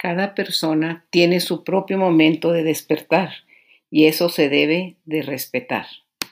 Cada persona tiene su propio momento de despertar y eso se debe de respetar.